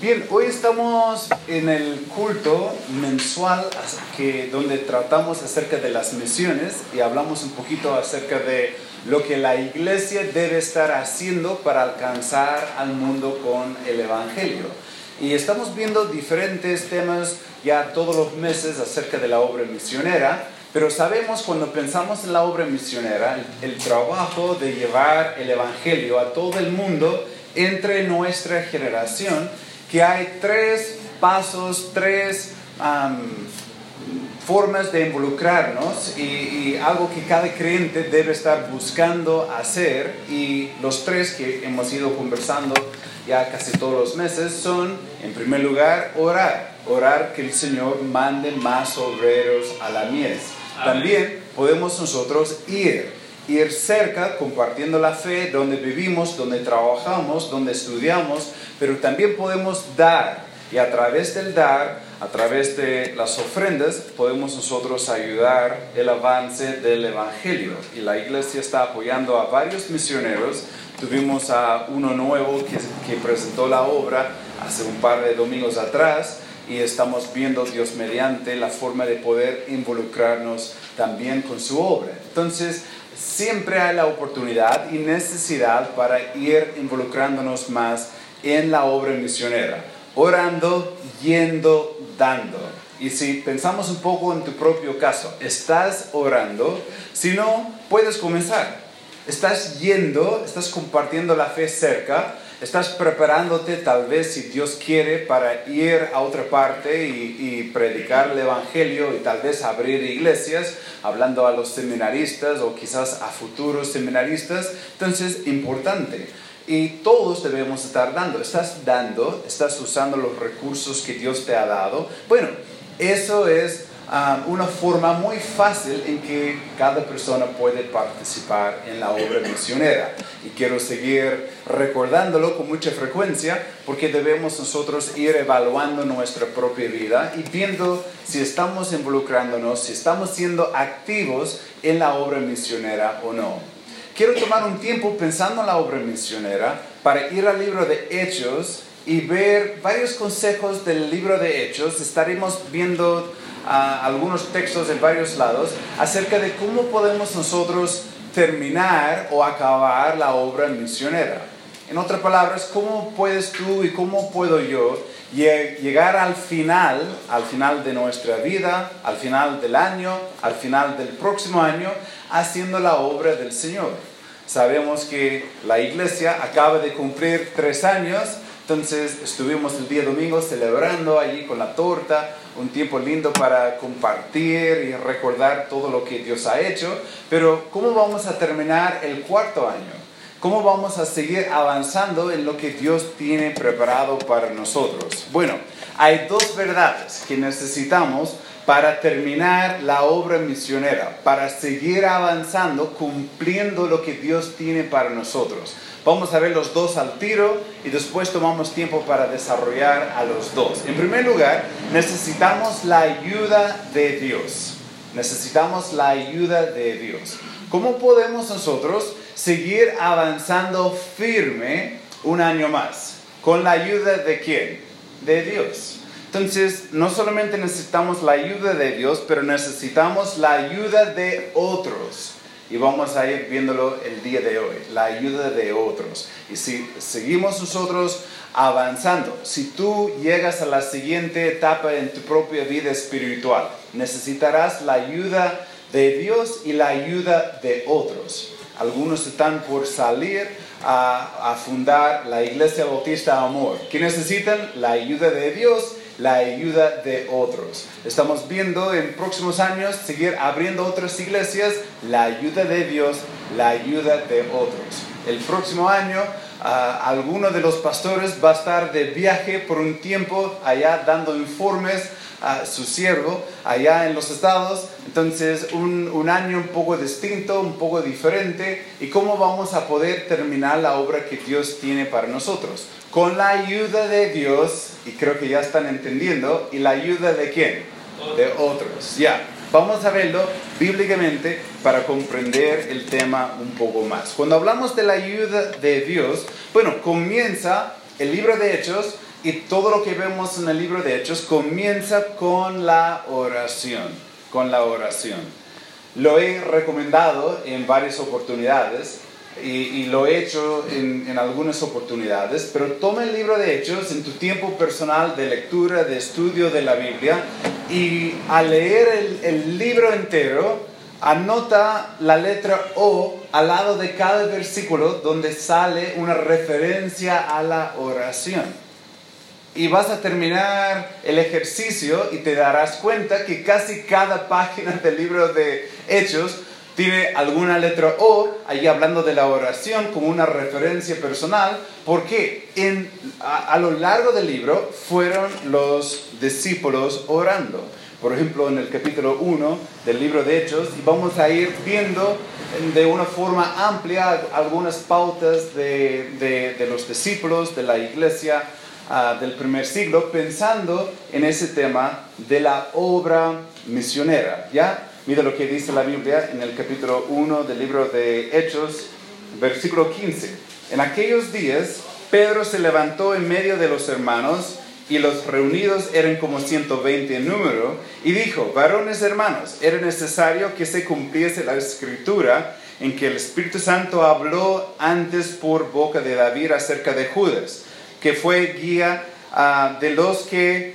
Bien, hoy estamos en el culto mensual que, donde tratamos acerca de las misiones y hablamos un poquito acerca de lo que la iglesia debe estar haciendo para alcanzar al mundo con el Evangelio. Y estamos viendo diferentes temas ya todos los meses acerca de la obra misionera, pero sabemos cuando pensamos en la obra misionera, el, el trabajo de llevar el Evangelio a todo el mundo entre nuestra generación, que hay tres pasos, tres formas de involucrarnos y, algo que cada creyente debe estar buscando hacer y los tres que hemos ido conversando ya casi todos los meses son, en primer lugar, orar, orar que el Señor mande más obreros a la mies. También podemos nosotros ir, ir cerca compartiendo la fe donde vivimos, donde trabajamos, donde estudiamos, pero también podemos dar y a través del dar, a través de las ofrendas, podemos nosotros ayudar el avance del Evangelio. Y la iglesia está apoyando a varios misioneros. Tuvimos a uno nuevo que, que presentó la obra hace un par de domingos atrás y estamos viendo Dios mediante la forma de poder involucrarnos también con su obra. Entonces, siempre hay la oportunidad y necesidad para ir involucrándonos más en la obra misionera, orando, yendo, dando. Y si pensamos un poco en tu propio caso, estás orando, si no, puedes comenzar. Estás yendo, estás compartiendo la fe cerca, estás preparándote tal vez si Dios quiere para ir a otra parte y, predicar el Evangelio y tal vez abrir iglesias, hablando a los seminaristas o quizás a futuros seminaristas. Entonces, importante. Y todos debemos estar dando. Estás dando, estás usando los recursos que Dios te ha dado. Bueno, eso es ah, una forma muy fácil en que cada persona puede participar en la obra misionera. Y quiero seguir recordándolo con mucha frecuencia porque debemos nosotros ir evaluando nuestra propia vida y viendo si estamos involucrándonos, si estamos siendo activos en la obra misionera o no quiero tomar un tiempo pensando en la obra misionera para ir al libro de Hechos y ver varios consejos del libro de Hechos. Estaremos viendo ah, algunos textos en varios lados acerca de cómo podemos nosotros terminar o acabar la obra misionera. En otras palabras, ¿cómo puedes tú y cómo puedo yo llegar al final, al final de nuestra vida, al final del año, al final del próximo año, haciendo la obra del Señor? Sabemos que la iglesia acaba de cumplir tres años, entonces estuvimos el día domingo celebrando allí con la torta, un tiempo lindo para compartir y recordar todo lo que Dios ha hecho, pero ¿cómo vamos a terminar el cuarto año? ¿Cómo vamos a seguir avanzando en lo que Dios tiene preparado para nosotros? Bueno, hay dos verdades que necesitamos para terminar la obra misionera, para seguir avanzando, cumpliendo lo que Dios tiene para nosotros. Vamos a ver los dos al tiro y después tomamos tiempo para desarrollar a los dos. En primer lugar, necesitamos la ayuda de Dios. Necesitamos la ayuda de Dios. ¿Cómo podemos nosotros seguir avanzando firme un año más. ¿Con la ayuda de quién? De Dios. Entonces, no solamente necesitamos la ayuda de Dios, pero necesitamos la ayuda de otros. Y vamos a ir viéndolo el día de hoy, la ayuda de otros. Y si seguimos nosotros avanzando, si tú llegas a la siguiente etapa en tu propia vida espiritual, necesitarás la ayuda de Dios y la ayuda de otros. Algunos están por salir a, fundar la Iglesia Bautista Amor. ¿Qué necesitan? La ayuda de Dios, la ayuda de otros. Estamos viendo en próximos años seguir abriendo otras iglesias, la ayuda de Dios, la ayuda de otros. El próximo año alguno de los pastores va a estar de viaje por un tiempo allá dando informes a su siervo allá en los estados. Entonces, un, un, año un poco distinto, un poco diferente. ¿Y cómo vamos a poder terminar la obra que Dios tiene para nosotros? Con la ayuda de Dios, y creo que ya están entendiendo, ¿y la ayuda de quién? De otros. Ya, vamos a verlo bíblicamente para comprender el tema un poco más. Cuando hablamos de la ayuda de Dios, bueno, comienza el libro de Hechos Y todo lo que vemos en el libro de Hechos comienza con la oración, con la oración. Lo he recomendado en varias oportunidades y, lo he hecho en, algunas oportunidades, pero toma el libro de Hechos en tu tiempo personal de lectura, de estudio de la Biblia y al leer el libro entero, anota la letra O al lado de cada versículo donde sale una referencia a la oración. Y vas a terminar el ejercicio y te darás cuenta que casi cada página del libro de Hechos tiene alguna letra O ahí hablando de la oración como una referencia personal, porque a lo largo del libro fueron los discípulos orando. Por ejemplo, en el capítulo 1 del libro de Hechos, y vamos a ir viendo de una forma amplia algunas pautas de, los discípulos de la iglesia ah, del primer siglo, pensando en ese tema de la obra misionera. ¿Ya? Mira lo que dice la Biblia en el capítulo 1 del libro de Hechos, versículo 15. En aquellos días, Pedro se levantó en medio de los hermanos, y los reunidos eran como 120 en número, y dijo, varones hermanos, era necesario que se cumpliese la escritura en que el Espíritu Santo habló antes por boca de David acerca de Judas, que fue guía ah, de, los que,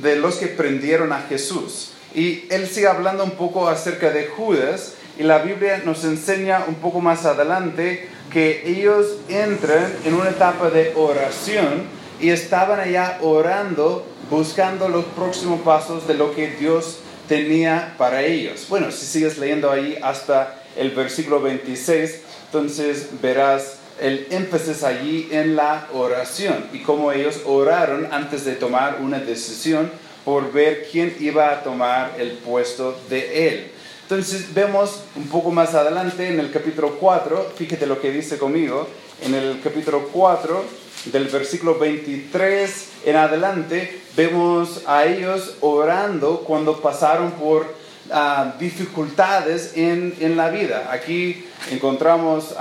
de los que prendieron a Jesús. Y él sigue hablando un poco acerca de Judas, y la Biblia nos enseña un poco más adelante que ellos entran en una etapa de oración, y estaban allá orando, buscando los próximos pasos de lo que Dios tenía para ellos. Bueno, si sigues leyendo ahí hasta el versículo 26, entonces verás el énfasis allí en la oración y cómo ellos oraron antes de tomar una decisión por ver quién iba a tomar el puesto de él. Entonces vemos un poco más adelante en el capítulo 4, fíjate lo que dice conmigo, en el capítulo 4 del versículo 23 en adelante, vemos a ellos orando cuando pasaron por ah, dificultades en, en, la vida. Aquí encontramos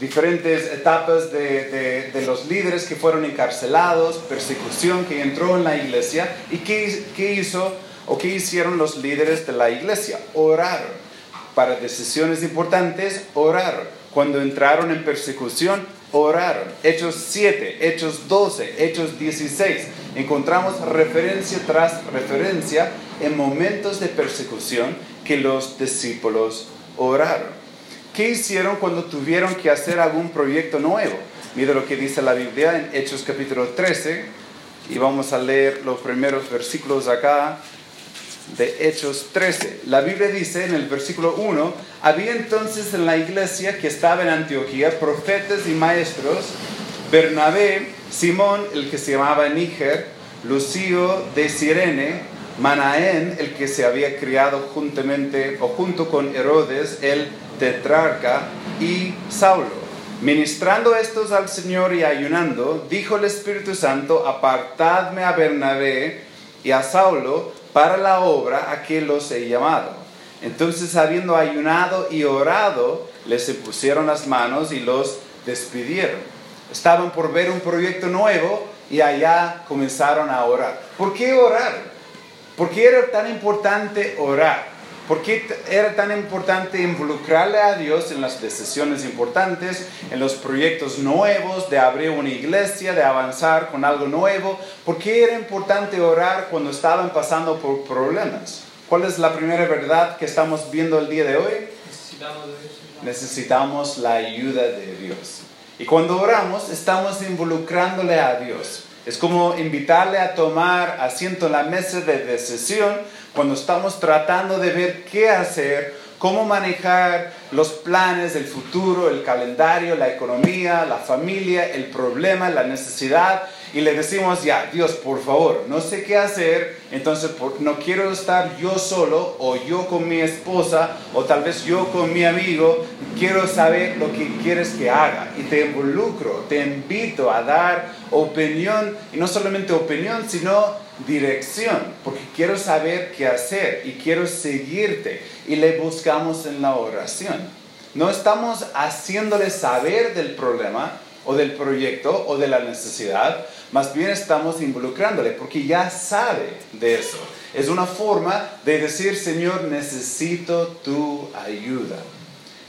diferentes etapas de, de, los líderes que fueron encarcelados, persecución que entró en la iglesia y qué, qué hizo o qué hicieron los líderes de la iglesia. Oraron. Para decisiones importantes, oraron. Cuando entraron en persecución, oraron. Hechos 7, Hechos 12, Hechos 16. Encontramos referencia tras referencia en momentos de persecución que los discípulos oraron. ¿Qué hicieron cuando tuvieron que hacer algún proyecto nuevo? Mira lo que dice la Biblia en Hechos capítulo 13 y vamos a leer los primeros versículos acá de Hechos 13. La Biblia dice en el versículo 1, había entonces en la iglesia que estaba en Antioquía profetas y maestros, Bernabé, Simón, el que se llamaba Níger, Lucio de Sirene, Manaén, el que se había criado juntamente o junto con Herodes, el tetrarca, y Saulo. Ministrando estos al Señor y ayunando, dijo el Espíritu Santo, apartadme a Bernabé y a Saulo para la obra a que los he llamado. Entonces, habiendo ayunado y orado, les pusieron las manos y los despidieron. Estaban por ver un proyecto nuevo y allá comenzaron a orar. ¿Por qué orar? ¿Por qué era tan importante orar? ¿Por qué era tan importante involucrarle a Dios en las decisiones importantes, en los proyectos nuevos, de abrir una iglesia, de avanzar con algo nuevo? ¿Por qué era importante orar cuando estaban pasando por problemas? ¿Cuál es la primera verdad que estamos viendo el día de hoy? Necesitamos la ayuda de Dios. Y cuando oramos, estamos involucrándole a Dios. Es como invitarle a tomar asiento en la mesa de decisión cuando estamos tratando de ver qué hacer, cómo manejar los planes del futuro, el calendario, la economía, la familia, el problema, la necesidad, y le decimos, ya, Dios, por favor, no sé qué hacer, entonces no quiero estar yo solo o yo con mi esposa o tal vez yo con mi amigo, quiero saber lo que quieres que haga y te involucro, te invito a dar opinión, y no solamente opinión, sino dirección, porque quiero saber qué hacer y quiero seguirte. Y le buscamos en la oración. No estamos haciéndole saber del problema o del proyecto o de la necesidad, más bien estamos involucrándole porque ya sabe de eso. Es una forma de decir, Señor, necesito tu ayuda.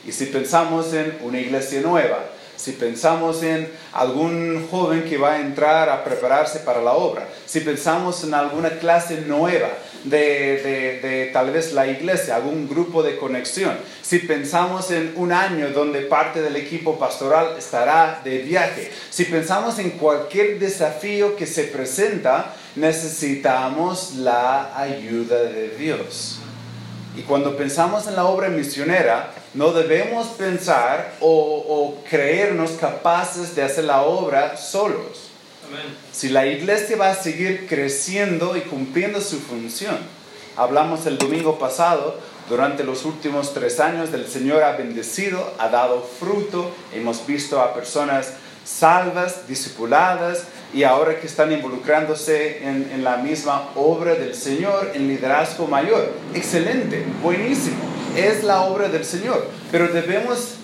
Y si pensamos en una iglesia nueva, si pensamos en algún joven que va a entrar a prepararse para la obra, si pensamos en alguna clase nueva de, tal vez la iglesia, algún grupo de conexión, si pensamos en un año donde parte del equipo pastoral estará de viaje, si pensamos en cualquier desafío que se presenta, necesitamos la ayuda de Dios. Y cuando pensamos en la obra misionera, no debemos pensar o, creernos capaces de hacer la obra solos. Si la iglesia va a seguir creciendo y cumpliendo su función, hablamos el domingo pasado, durante los últimos tres años el Señor ha bendecido, ha dado fruto, hemos visto a personas salvas, discipuladas y ahora que están involucrándose en, en la misma obra del Señor, en liderazgo mayor. Excelente, buenísimo es la obra del Señor, pero debemos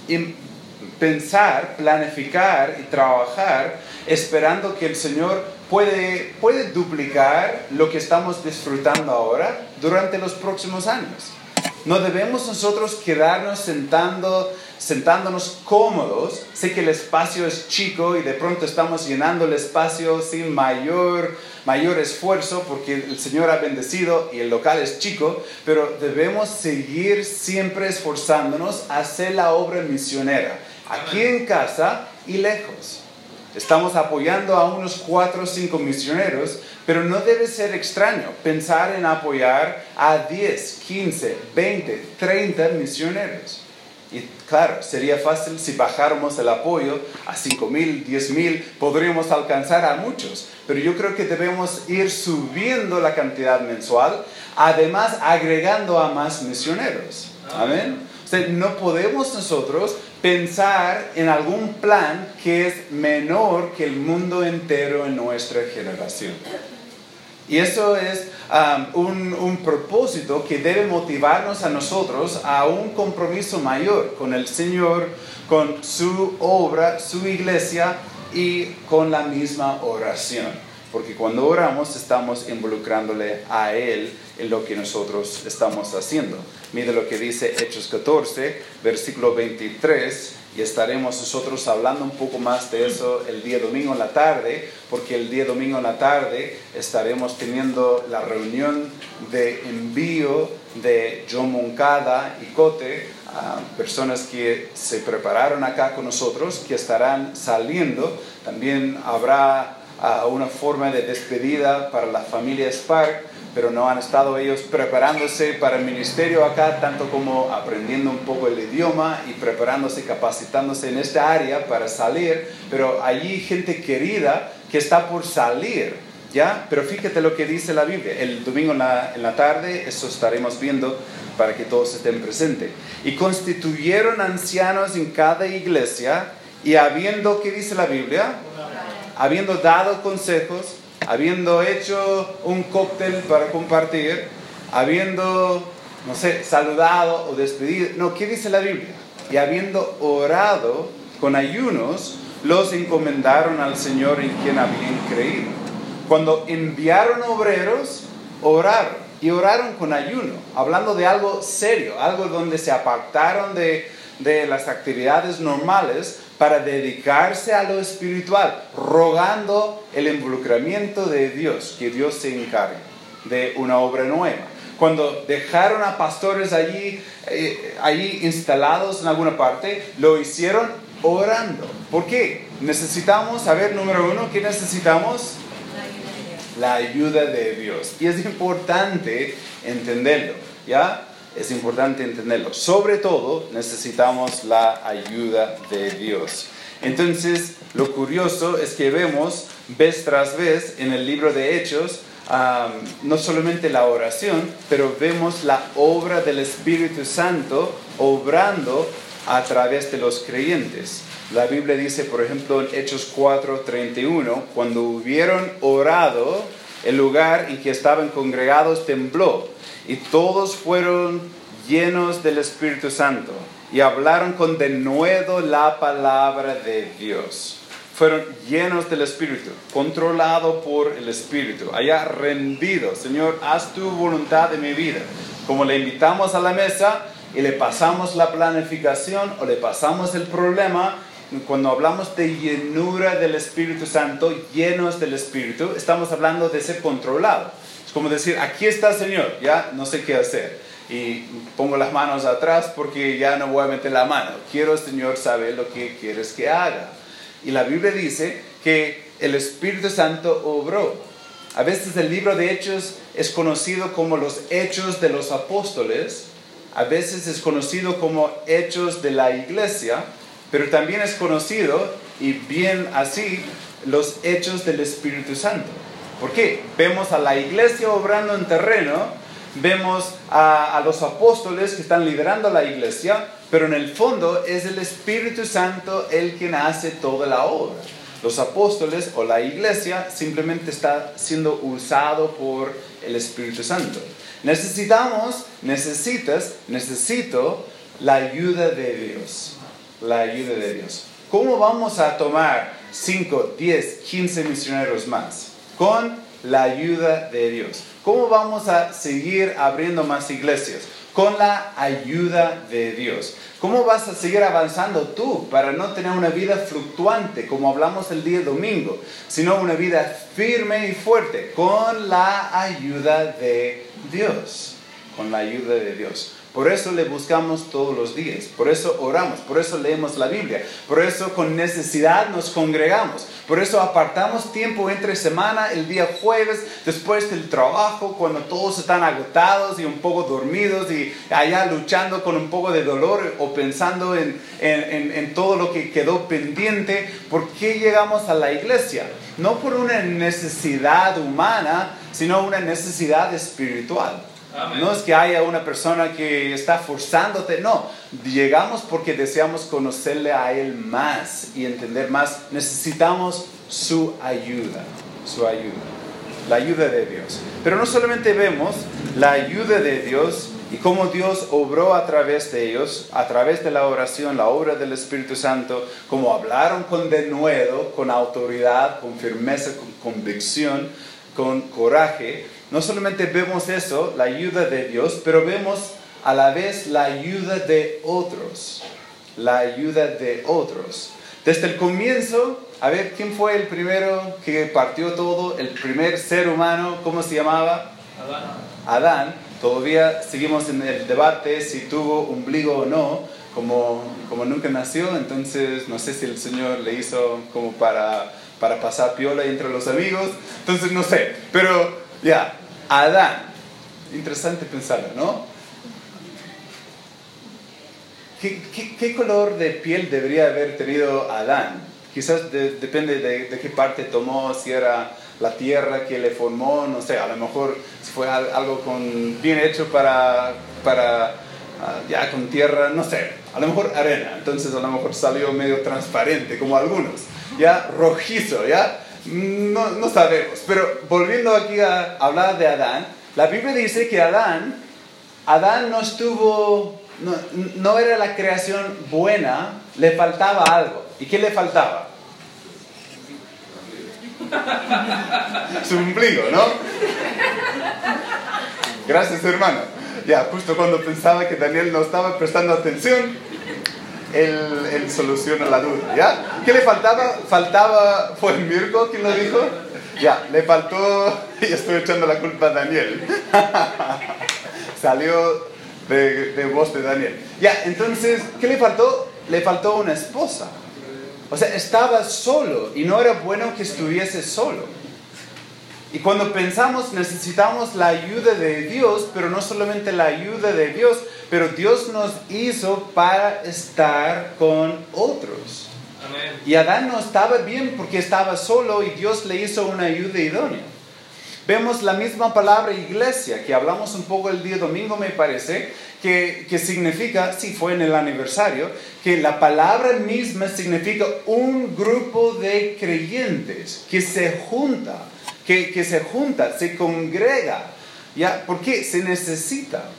pensar, planificar y trabajar esperando que el Señor puede, puede duplicar lo que estamos disfrutando ahora durante los próximos años. No debemos nosotros quedarnos sentando, sentándonos cómodos. Sé que el espacio es chico y de pronto estamos llenando el espacio sin mayor, mayor esfuerzo porque el Señor ha bendecido y el local es chico, pero debemos seguir siempre esforzándonos a hacer la obra misionera, aquí en casa y lejos. Estamos apoyando a unos cuatro o cinco misioneros, pero no debe ser extraño pensar en apoyar a 10, 15, 20, 30 misioneros. Y claro, sería fácil si bajáramos el apoyo a 5 mil, 10 mil, podríamos alcanzar a muchos. Pero yo creo que debemos ir subiendo la cantidad mensual, además agregando a más misioneros. Amén. no podemos nosotros pensar en algún plan que es menor que el mundo entero en nuestra generación. Y eso es um, un, propósito que debe motivarnos a nosotros a un compromiso mayor con el Señor, con su obra, su iglesia y con la misma oración porque cuando oramos estamos involucrándole a Él en lo que nosotros estamos haciendo. Mire lo que dice Hechos 14, versículo 23, y estaremos nosotros hablando un poco más de eso el día domingo en la tarde, porque el día domingo en la tarde estaremos teniendo la reunión de envío de John Moncada y Cote, personas que se prepararon acá con nosotros, que estarán saliendo. También habrá a una forma de despedida para la familia Spark, pero no han estado ellos preparándose para el ministerio acá, tanto como aprendiendo un poco el idioma y preparándose, capacitándose en esta área para salir, pero allí gente querida que está por salir, ¿ya? Pero fíjate lo que dice la Biblia, el domingo en la, en la tarde, eso estaremos viendo para que todos estén presentes. Y constituyeron ancianos en cada iglesia y habiendo, ¿qué dice la Biblia? habiendo dado consejos, habiendo hecho un cóctel para compartir, habiendo, no sé, saludado o despedido. No, ¿qué dice la Biblia? Y habiendo orado con ayunos, los encomendaron al Señor en quien habían creído. Cuando enviaron obreros, oraron y oraron con ayuno, hablando de algo serio, algo donde se apartaron de, de las actividades normales para dedicarse a lo espiritual, rogando el involucramiento de Dios, que Dios se encargue de una obra nueva. Cuando dejaron a pastores allí, eh, allí instalados en alguna parte, lo hicieron orando. ¿Por qué? Necesitamos, a ver, número uno, ¿qué necesitamos? La ayuda de Dios. Y es importante entenderlo, ¿ya? Es importante entenderlo. Sobre todo necesitamos la ayuda de Dios. Entonces, lo curioso es que vemos vez tras vez en el libro de Hechos, no solamente la oración, pero vemos la obra del Espíritu Santo obrando a través de los creyentes. La Biblia dice, por ejemplo, en Hechos 4:31, cuando hubieron orado, el lugar en que estaban congregados tembló y todos fueron llenos del Espíritu Santo y hablaron con denuedo la palabra de Dios. fueron llenos del Espíritu, controlado por el Espíritu, allá rendido, Señor, haz tu voluntad en mi vida. Como le invitamos a la mesa y le pasamos la planificación o le pasamos el problema, cuando hablamos de llenura del Espíritu Santo, llenos del Espíritu, estamos hablando de ser controlado. Es como decir, aquí está Señor, ya no sé qué hacer. Y pongo las manos atrás porque ya no voy a meter la mano. Quiero, Señor, saber lo que quieres que haga. Y la Biblia dice que el Espíritu Santo obró. A veces el libro de Hechos es conocido como los Hechos de los Apóstoles, a veces es conocido como Hechos de la Iglesia, pero también es conocido, y bien así, los hechos del Espíritu Santo. ¿Por qué? Vemos a la iglesia obrando en terreno, vemos a, los apóstoles que están liderando la iglesia, pero en el fondo es el Espíritu Santo el quien hace toda la obra. Los apóstoles o la iglesia simplemente está siendo usado por el Espíritu Santo. Necesitamos, necesitas, necesito la ayuda de Dios la ayuda de Dios. ¿Cómo vamos a tomar 5, 10, 15 misioneros más? Con la ayuda de Dios. ¿Cómo vamos a seguir abriendo más iglesias? Con la ayuda de Dios. ¿Cómo vas a seguir avanzando tú para no tener una vida fluctuante, como hablamos el día domingo, sino una vida firme y fuerte? Con la ayuda de Dios. Con la ayuda de Dios. Por eso le buscamos todos los días, por eso oramos, por eso leemos la Biblia, por eso con necesidad nos congregamos, por eso apartamos tiempo entre semana, el día jueves, después del trabajo, cuando todos están agotados y un poco dormidos y allá luchando con un poco de dolor o pensando en, en todo lo que quedó pendiente. ¿Por qué llegamos a la iglesia? No por una necesidad humana, sino una necesidad espiritual. No es que haya una persona que está forzándote, no. Llegamos porque deseamos conocerle a Él más y entender más. Necesitamos su ayuda, su ayuda, la ayuda de Dios. Pero no solamente vemos la ayuda de Dios y cómo Dios obró a través de ellos, a través de la oración, la obra del Espíritu Santo, cómo hablaron con denuedo, con autoridad, con firmeza, con convicción, con coraje, no solamente vemos eso, la ayuda de Dios, pero vemos a la vez la ayuda de otros. La ayuda de otros. Desde el comienzo, a ver, ¿quién fue el primero que partió todo? El primer ser humano, ¿cómo se llamaba? Adán. Adán. Todavía seguimos en el debate si tuvo ombligo o no, como, como nunca nació, entonces no sé si el Señor le hizo como para, para pasar piola entre los amigos, entonces no sé, pero ya, Adán. Interesante pensarlo, ¿no? ¿Qué, color de piel debería haber tenido Adán? Quizás depende de, qué parte tomó, si era la tierra que le formó, no sé, a lo mejor fue algo con, bien hecho para, para ah, ya con tierra, no sé, a lo mejor arena, entonces a lo mejor salió medio transparente, como algunos, ya rojizo, ya no, no sabemos. Pero volviendo aquí a hablar de Adán, la Biblia dice que Adán, Adán no estuvo, no, no era la creación buena, le faltaba algo. ¿Y qué le faltaba? Su ombligo, ¿no? Gracias, hermano. Ya, justo cuando pensaba que Daniel no estaba prestando atención, él, soluciona la duda, ¿ya? ¿Qué le faltaba? Faltaba, ¿fue Mirko quien lo dijo? Ya, le faltó, y estoy echando la culpa a Daniel. Salió de, de voz de Daniel. Ya, entonces, ¿qué le faltó? Le faltó una esposa. O sea, estaba solo y no era bueno que estuviese solo. Y cuando pensamos necesitamos la ayuda de Dios, pero no solamente la ayuda de Dios, pero Dios nos hizo para estar con otros. Y Adán no estaba bien porque estaba solo y Dios le hizo una ayuda idónea. Vemos la misma palabra iglesia, que hablamos un poco el día domingo, me parece, que, que significa, si fue en el aniversario, que la palabra misma significa un grupo de creyentes que se junta que, se junta, se congrega. ¿Ya? ¿Por qué? Se necesita.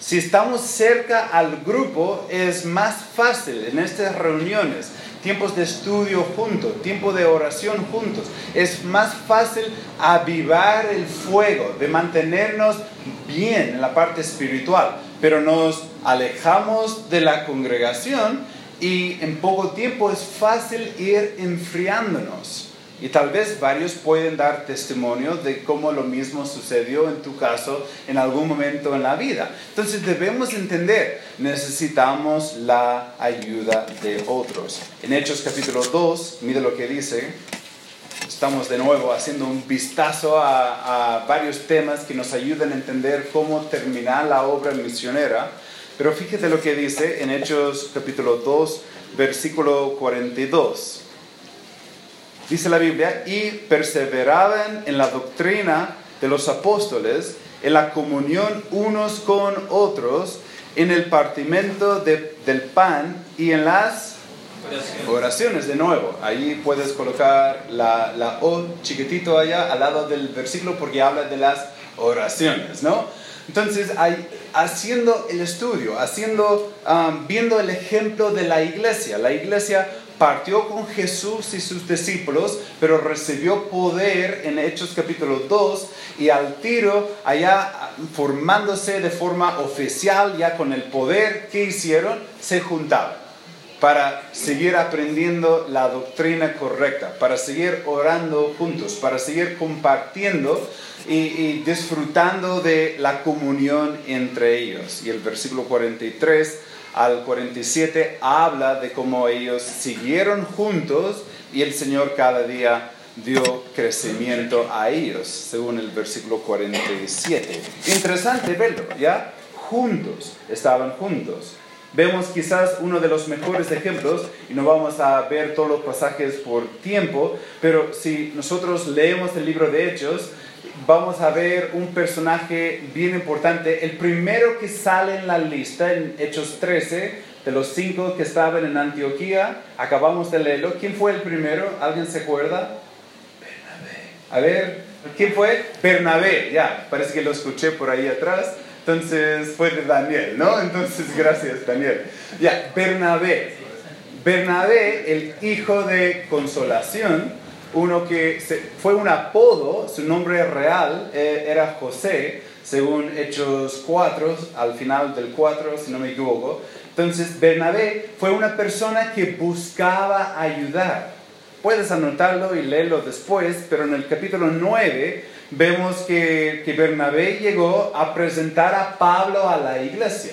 Si estamos cerca al grupo, es más fácil en estas reuniones tiempos de estudio juntos, tiempo de oración juntos. Es más fácil avivar el fuego, de mantenernos bien en la parte espiritual, pero nos alejamos de la congregación y en poco tiempo es fácil ir enfriándonos. Y tal vez varios pueden dar testimonio de cómo lo mismo sucedió en tu caso en algún momento en la vida. Entonces debemos entender, necesitamos la ayuda de otros. En Hechos capítulo 2, mire lo que dice. Estamos de nuevo haciendo un vistazo a, varios temas que nos ayudan a entender cómo terminar la obra misionera. Pero fíjate lo que dice en Hechos capítulo 2, versículo 42. Dice la Biblia, y perseveraban en la doctrina de los apóstoles, en la comunión unos con otros, en el partimiento del pan y en las oraciones. De nuevo, ahí puedes colocar la, la O chiquitito allá al lado del versículo porque habla de las oraciones, ¿no? Entonces, haciendo el estudio, haciendo, um, viendo el ejemplo de la iglesia, la iglesia partió con Jesús y sus discípulos, pero recibió poder en Hechos capítulo 2 y al tiro allá formándose de forma oficial, ya con el poder que hicieron, se juntaban para seguir aprendiendo la doctrina correcta, para seguir orando juntos, para seguir compartiendo y, y, disfrutando de la comunión entre ellos. Y el versículo 43 al 47 habla de cómo ellos siguieron juntos y el Señor cada día dio crecimiento a ellos, según el versículo 47. Interesante verlo, ¿ya? Juntos, estaban juntos. Vemos quizás uno de los mejores ejemplos, y no vamos a ver todos los pasajes por tiempo, pero si nosotros leemos el libro de Hechos, vamos a ver un personaje bien importante. El primero que sale en la lista, en Hechos 13, de los cinco que estaban en Antioquía, acabamos de leerlo. ¿Quién fue el primero? ¿Alguien se acuerda? Bernabé. A ver, ¿quién fue? Bernabé, ya, parece que lo escuché por ahí atrás. Entonces fue de Daniel, ¿no? Entonces, gracias, Daniel. Ya, Bernabé. Bernabé, el hijo de consolación, uno que fue un apodo, su nombre real eh, era José, según Hechos 4, al final del 4, si no me equivoco. Entonces, Bernabé fue una persona que buscaba ayudar. Puedes anotarlo y leerlo después, pero en el capítulo 9 vemos que, que Bernabé llegó a presentar a Pablo a la iglesia.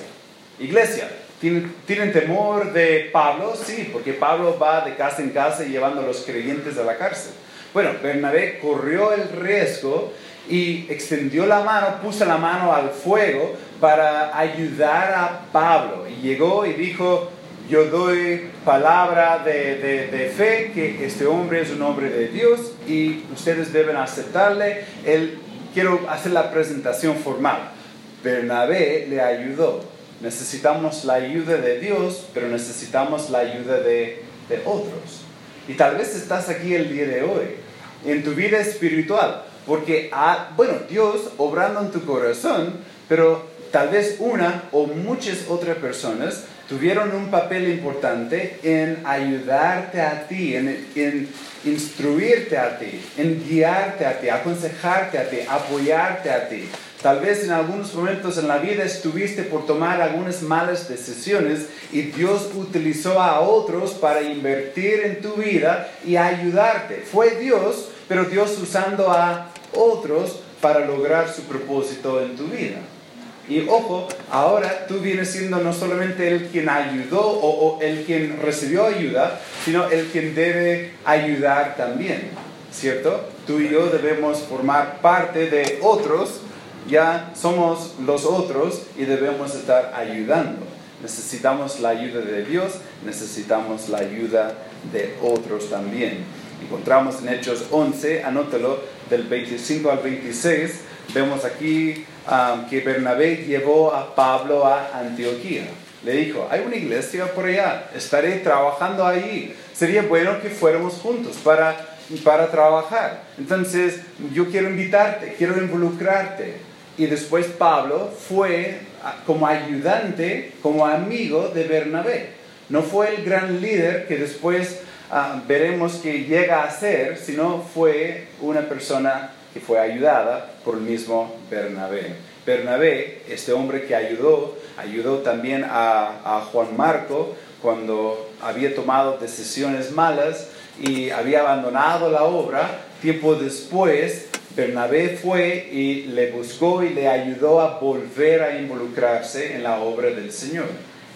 Iglesia, ¿Tienen, temor de Pablo? Sí, porque Pablo va de casa en casa llevando a los creyentes a la cárcel. Bueno, Bernabé corrió el riesgo y extendió la mano, puso la mano al fuego para ayudar a Pablo. Y llegó y dijo, yo doy palabra de, de, fe que este hombre es un hombre de Dios y ustedes deben aceptarle. Él, quiero hacer la presentación formal. Bernabé le ayudó Necesitamos la ayuda de Dios, pero necesitamos la ayuda de, otros. Y tal vez estás aquí el día de hoy, en tu vida espiritual, porque, ah, bueno, Dios obrando en tu corazón, pero tal vez una o muchas otras personas tuvieron un papel importante en ayudarte a ti, en, en, instruirte a ti, en guiarte a ti, aconsejarte a ti, apoyarte a ti. Tal vez en algunos momentos en la vida estuviste por tomar algunas malas decisiones y Dios utilizó a otros para invertir en tu vida y ayudarte. Fue Dios, pero Dios usando a otros para lograr su propósito en tu vida. Y ojo, ahora tú vienes siendo no solamente el quien ayudó o, o el quien recibió ayuda, sino el quien debe ayudar también, ¿cierto? Tú y yo debemos formar parte de otros ya somos los otros y debemos estar ayudando. Necesitamos la ayuda de Dios, necesitamos la ayuda de otros también. Encontramos en Hechos 11, anótelo, del 25 al 26, vemos aquí um, que Bernabé llevó a Pablo a Antioquía. Le dijo, hay una iglesia por allá, estaré trabajando ahí. Sería bueno que fuéramos juntos para, para trabajar. Entonces, yo quiero invitarte, quiero involucrarte. Y después Pablo fue como ayudante, como amigo de Bernabé. No fue el gran líder que después ah, veremos que llega a ser, sino fue una persona que fue ayudada por el mismo Bernabé. Bernabé, este hombre que ayudó, ayudó también a, a Juan Marco cuando había tomado decisiones malas y había abandonado la obra. Tiempo después, Bernabé fue y le buscó y le ayudó a volver a involucrarse en la obra del Señor.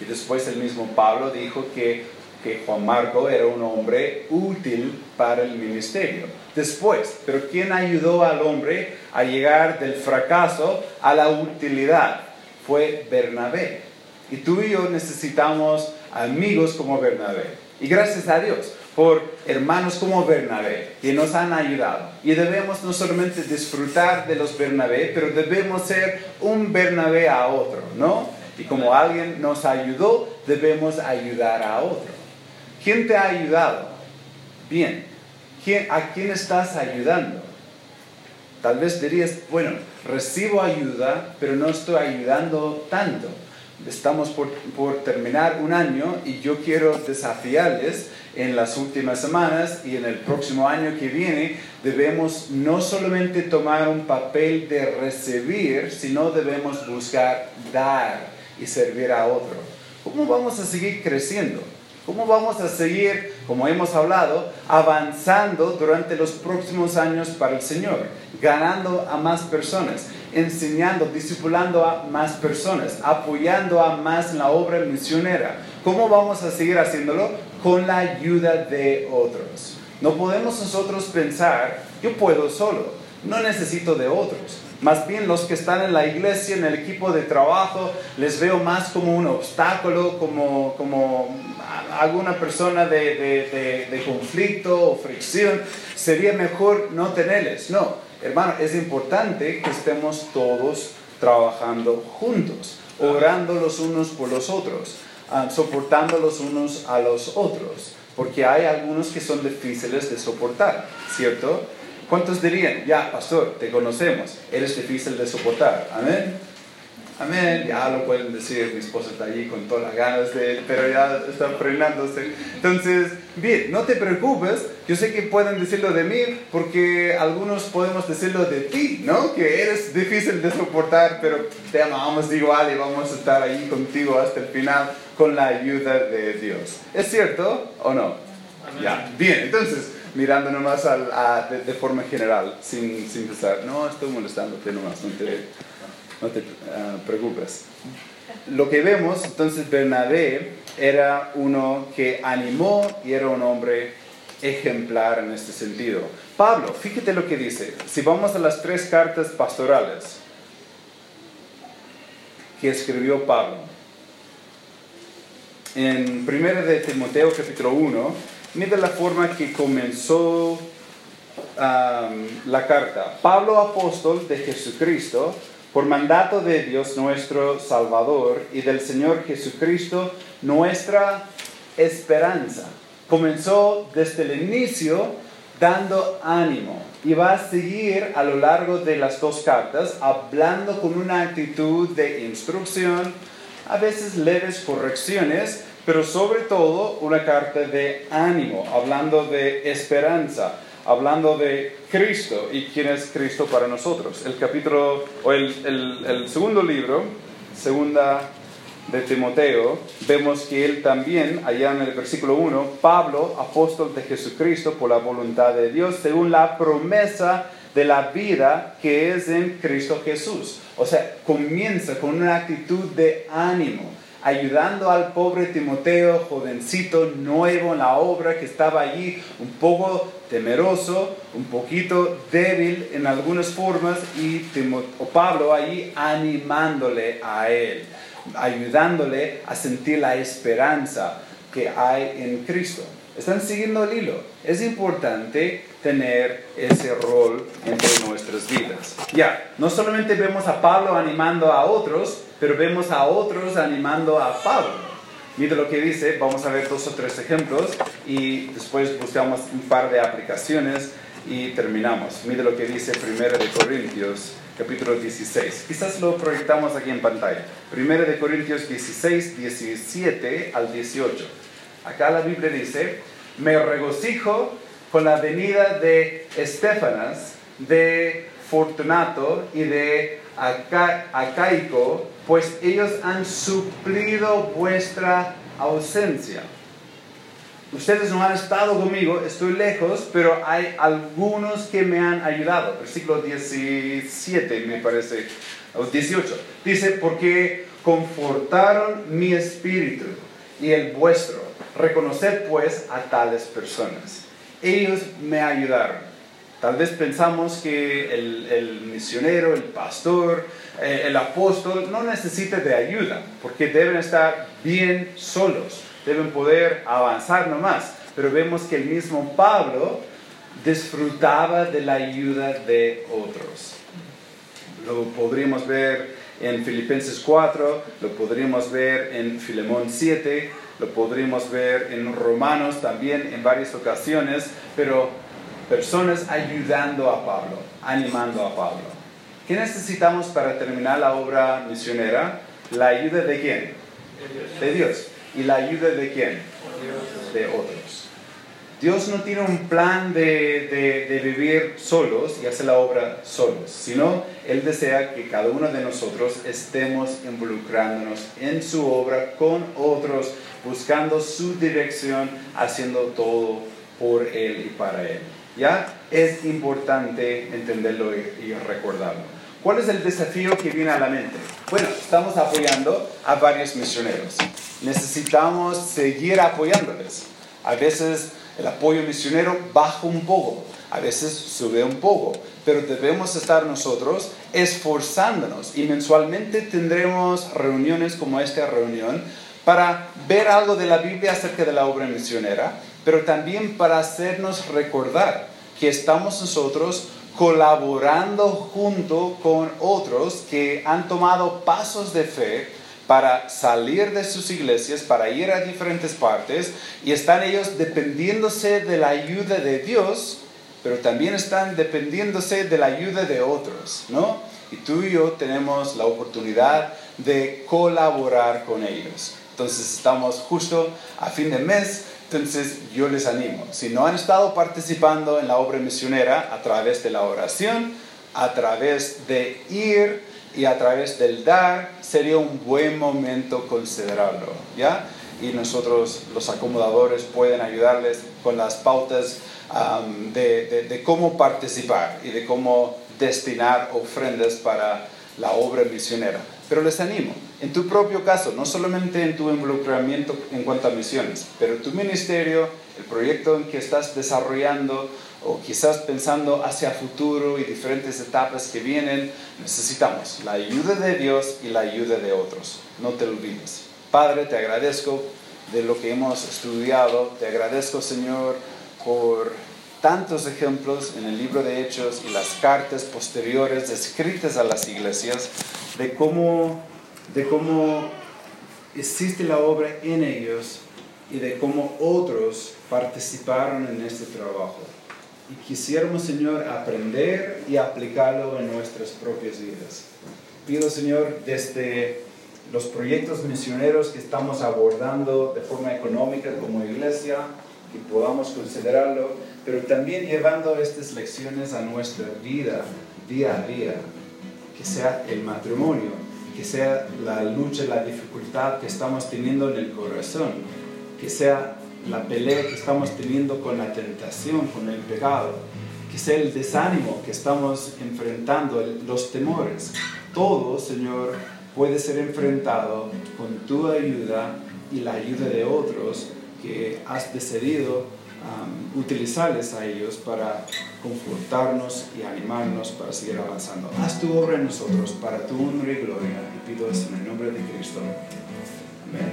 Y después el mismo Pablo dijo que, que Juan Marco era un hombre útil para el ministerio. Después, pero ¿quién ayudó al hombre a llegar del fracaso a la utilidad? Fue Bernabé. Y tú y yo necesitamos amigos como Bernabé. Y gracias a Dios por hermanos como Bernabé que nos han ayudado. Y debemos no solamente disfrutar de los Bernabé, pero debemos ser un Bernabé a otro, ¿no? Y como alguien nos ayudó, debemos ayudar a otro. ¿Quién te ha ayudado? Bien. ¿A quién estás ayudando? Tal vez dirías, bueno, recibo ayuda, pero no estoy ayudando tanto. Estamos por, por terminar un año y yo quiero desafiarles en las últimas semanas y en el próximo año que viene, debemos no solamente tomar un papel de recibir, sino debemos buscar dar y servir a otro. ¿Cómo vamos a seguir creciendo? ¿Cómo vamos a seguir, como hemos hablado, avanzando durante los próximos años para el Señor? Ganando a más personas, enseñando, discipulando a más personas, apoyando a más en la obra misionera. ¿Cómo vamos a seguir haciéndolo? Con la ayuda de otros. No podemos nosotros pensar, yo puedo solo, no necesito de otros. Más bien los que están en la iglesia, en el equipo de trabajo, les veo más como un obstáculo, como, como alguna persona de, de, de, conflicto o fricción. Sería mejor no tenerles. No, hermano, es importante que estemos todos trabajando juntos, orando los unos por los otros, ah, soportando los unos a los otros, porque hay algunos que son difíciles de soportar, ¿cierto? ¿Cuántos dirían, ya, pastor, te conocemos, eres difícil de soportar? Amén. Amén, ya lo pueden decir, mi esposa está allí con todas las ganas de pero ya está frenándose. Entonces, bien, no te preocupes, yo sé que pueden decirlo de mí, porque algunos podemos decirlo de ti, ¿no? Que eres difícil de soportar, pero te amamos igual y vamos a estar ahí contigo hasta el final con la ayuda de Dios. ¿Es cierto o no? Ya, bien, entonces, mirando nomás a, de, forma general, sin, sin pensar, no, estoy molestándote nomás, no te, no te ah, preocupes. Lo que vemos, entonces, Bernabé era uno que animó y era un hombre ejemplar en este sentido. Pablo, fíjate lo que dice. Si vamos a las tres cartas pastorales que escribió Pablo, en 1 de Timoteo capítulo 1, mira la forma que comenzó la carta. Pablo, apóstol de Jesucristo, por mandato de Dios nuestro Salvador y del Señor Jesucristo, nuestra esperanza. Comenzó desde el inicio dando ánimo y va a seguir a lo largo de las dos cartas hablando con una actitud de instrucción, a veces leves correcciones, pero sobre todo una carta de ánimo, hablando de esperanza, hablando de Cristo y quién es Cristo para nosotros. El capítulo, o el, el, segundo libro, segunda de Timoteo, vemos que él también, allá en el versículo 1, Pablo, apóstol de Jesucristo por la voluntad de Dios, según la promesa de la vida que es en Cristo Jesús. O sea, comienza con una actitud de ánimo ayudando al pobre Timoteo, jovencito, nuevo en la obra, que estaba allí un poco temeroso, un poquito débil en algunas formas, y Pablo allí animándole a él, ayudándole a sentir la esperanza que hay en Cristo. Están siguiendo el hilo. Es importante tener ese rol entre nuestras vidas. Ya, no solamente vemos a Pablo animando a otros, pero vemos a otros animando a Pablo. Mira lo que dice, vamos a ver dos o tres ejemplos y después buscamos un par de aplicaciones y terminamos. Mira lo que dice 1 de Corintios capítulo 16. Quizás lo proyectamos aquí en pantalla. 1 de Corintios 16, 17 al 18. Acá la Biblia dice, me regocijo con la venida de Estefanas, de Fortunato y de Acaico, pues ellos han suplido vuestra ausencia. Ustedes no han estado conmigo, estoy lejos, pero hay algunos que me han ayudado. Versículo 17 me parece, o 18. Dice, porque confortaron mi espíritu y el vuestro. Reconoced pues a tales personas. Ellos me ayudaron. Tal vez pensamos que el, misionero, el pastor, eh, el apóstol no necesita de ayuda, porque deben estar bien solos, deben poder avanzar nomás. Pero vemos que el mismo Pablo disfrutaba de la ayuda de otros. Lo podríamos ver en Filipenses 4, lo podríamos ver en Filemón 7, lo podríamos ver en Romanos también en varias ocasiones, pero personas ayudando a Pablo, animando a Pablo. ¿Qué necesitamos para terminar la obra misionera? ¿La ayuda de quién? De Dios. ¿Y la ayuda de quién? De otros. Dios no tiene un plan de, de, vivir solos y hacer la obra solos, sino Él desea que cada uno de nosotros estemos involucrándonos en su obra con otros, buscando su dirección, haciendo todo por Él y para Él. ¿Ya? Es importante entenderlo y, recordarlo. ¿Cuál es el desafío que viene a la mente? Bueno, estamos apoyando a varios misioneros. Necesitamos seguir apoyándoles. A veces el apoyo misionero baja un poco, a veces sube un poco, pero debemos estar nosotros esforzándonos y mensualmente tendremos reuniones como esta reunión para ver algo de la Biblia acerca de la obra misionera pero también para hacernos recordar que estamos nosotros colaborando junto con otros que han tomado pasos de fe para salir de sus iglesias, para ir a diferentes partes, y están ellos dependiéndose de la ayuda de Dios, pero también están dependiéndose de la ayuda de otros, ¿no? Y tú y yo tenemos la oportunidad de colaborar con ellos. Entonces estamos justo a fin de mes entonces yo les animo, si no han estado participando en la obra misionera a través de la oración, a través de ir y a través del dar, sería un buen momento considerarlo, ¿ya? Y nosotros, los acomodadores, pueden ayudarles con las pautas de, de cómo participar y de cómo destinar ofrendas para la obra misionera. Pero les animo, en tu propio caso, no solamente en tu involucramiento en cuanto a misiones, pero tu ministerio, el proyecto en que estás desarrollando o quizás pensando hacia futuro y diferentes etapas que vienen, necesitamos la ayuda de Dios y la ayuda de otros. No te olvides. Padre, te agradezco de lo que hemos estudiado. Te agradezco, Señor, por tantos ejemplos en el libro de Hechos y las cartas posteriores escritas a las iglesias de cómo, de cómo existe la obra en ellos y de cómo otros participaron en este trabajo. Y quisiéramos, Señor, aprender y aplicarlo en nuestras propias vidas. Pido, Señor, desde los proyectos misioneros que estamos abordando de forma económica como iglesia, que podamos considerarlo, pero también llevando estas lecciones a nuestra vida día a día, que sea el matrimonio, que sea la lucha, la dificultad que estamos teniendo en el corazón, que sea la pelea que estamos teniendo con la tentación, con el pecado, que sea el desánimo que estamos enfrentando, los temores. Todo, Señor, puede ser enfrentado con tu ayuda y la ayuda de otros que has decidido utilizarles a ellos para confortarnos y animarnos para seguir avanzando. Haz tu obra en nosotros para tu honra y gloria y pido eso en el nombre de Cristo. Amén.